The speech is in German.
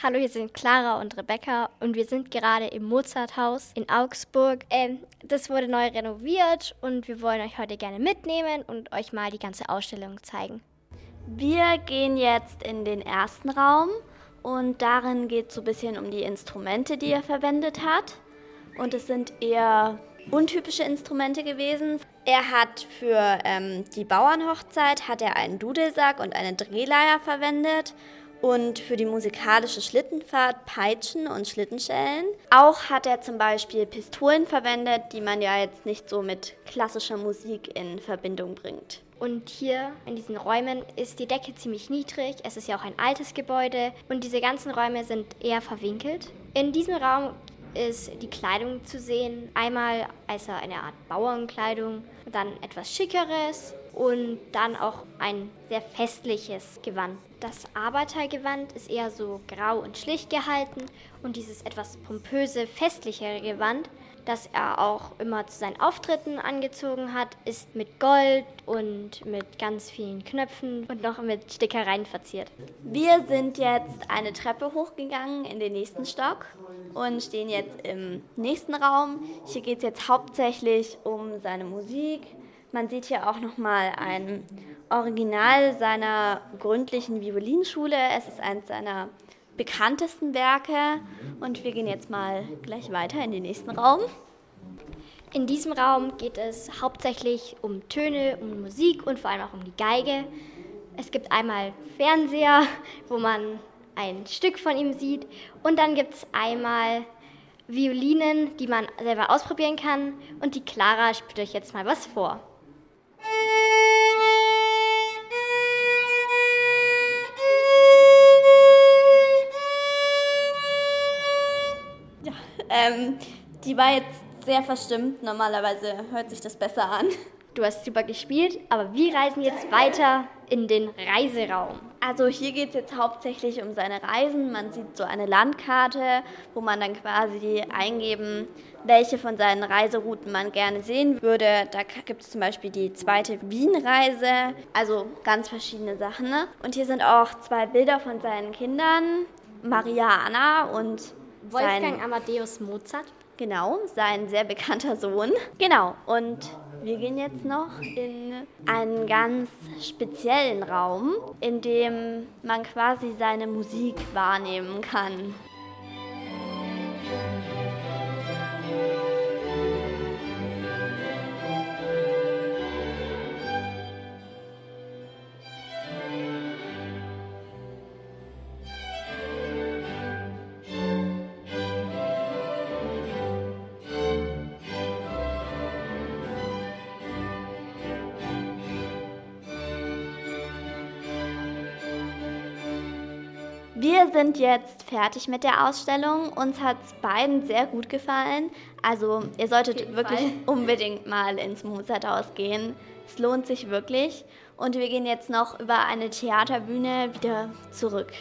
Hallo, hier sind Clara und Rebecca und wir sind gerade im Mozarthaus in Augsburg. Ähm, das wurde neu renoviert und wir wollen euch heute gerne mitnehmen und euch mal die ganze Ausstellung zeigen. Wir gehen jetzt in den ersten Raum und darin geht es so ein bisschen um die Instrumente, die er verwendet hat. Und es sind eher untypische Instrumente gewesen. Er hat für ähm, die Bauernhochzeit hat er einen Dudelsack und eine Drehleier verwendet und für die musikalische Schlittenfahrt Peitschen und Schlittenschellen. Auch hat er zum Beispiel Pistolen verwendet, die man ja jetzt nicht so mit klassischer Musik in Verbindung bringt. Und hier in diesen Räumen ist die Decke ziemlich niedrig. Es ist ja auch ein altes Gebäude und diese ganzen Räume sind eher verwinkelt. In diesem Raum ist die Kleidung zu sehen. Einmal als eine Art Bauernkleidung, dann etwas Schickeres und dann auch ein sehr festliches Gewand. Das Arbeitergewand ist eher so grau und schlicht gehalten und dieses etwas pompöse, festlichere Gewand, das er auch immer zu seinen Auftritten angezogen hat, ist mit Gold und mit ganz vielen Knöpfen und noch mit Stickereien verziert. Wir sind jetzt eine Treppe hochgegangen in den nächsten Stock und stehen jetzt im nächsten Raum. Hier geht es jetzt hauptsächlich um seine Musik. Man sieht hier auch nochmal ein Original seiner gründlichen Violinschule. Es ist eines seiner bekanntesten Werke und wir gehen jetzt mal gleich weiter in den nächsten Raum. In diesem Raum geht es hauptsächlich um Töne, um Musik und vor allem auch um die Geige. Es gibt einmal Fernseher, wo man ein Stück von ihm sieht und dann gibt es einmal Violinen, die man selber ausprobieren kann und die Clara spielt euch jetzt mal was vor. Ähm, die war jetzt sehr verstimmt. Normalerweise hört sich das besser an. Du hast super gespielt, aber wir reisen jetzt weiter in den Reiseraum. Also hier geht es jetzt hauptsächlich um seine Reisen. Man sieht so eine Landkarte, wo man dann quasi eingeben, welche von seinen Reiserouten man gerne sehen würde. Da gibt es zum Beispiel die zweite Wien-Reise, also ganz verschiedene Sachen. Ne? Und hier sind auch zwei Bilder von seinen Kindern, Maria Anna und Wolfgang Amadeus Mozart. Genau, sein sehr bekannter Sohn. Genau, und wir gehen jetzt noch in einen ganz speziellen Raum, in dem man quasi seine Musik wahrnehmen kann. Wir sind jetzt fertig mit der Ausstellung. Uns hat es beiden sehr gut gefallen. Also ihr solltet wirklich Fall. unbedingt mal ins Mozarthaus gehen. Es lohnt sich wirklich. Und wir gehen jetzt noch über eine Theaterbühne wieder zurück.